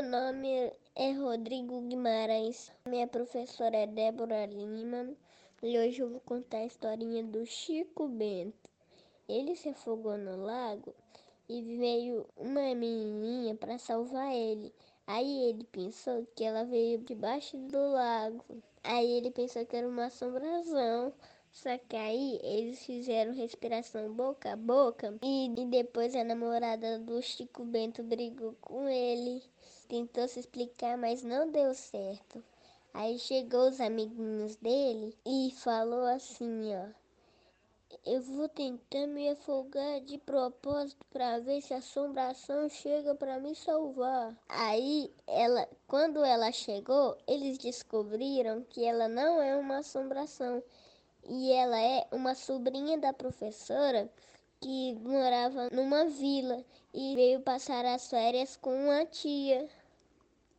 Meu nome é Rodrigo Guimarães. Minha professora é Débora Lima. E hoje eu vou contar a historinha do Chico Bento. Ele se afogou no lago e veio uma menininha para salvar ele. Aí ele pensou que ela veio debaixo do lago. Aí ele pensou que era uma assombração. Só que aí eles fizeram respiração boca a boca e, e depois a namorada do Chico Bento brigou com ele. Tentou se explicar, mas não deu certo. Aí chegou os amiguinhos dele e falou assim, ó. Eu vou tentar me afogar de propósito para ver se a assombração chega para me salvar. Aí, ela, quando ela chegou, eles descobriram que ela não é uma assombração e ela é uma sobrinha da professora que morava numa vila e veio passar as férias com uma tia.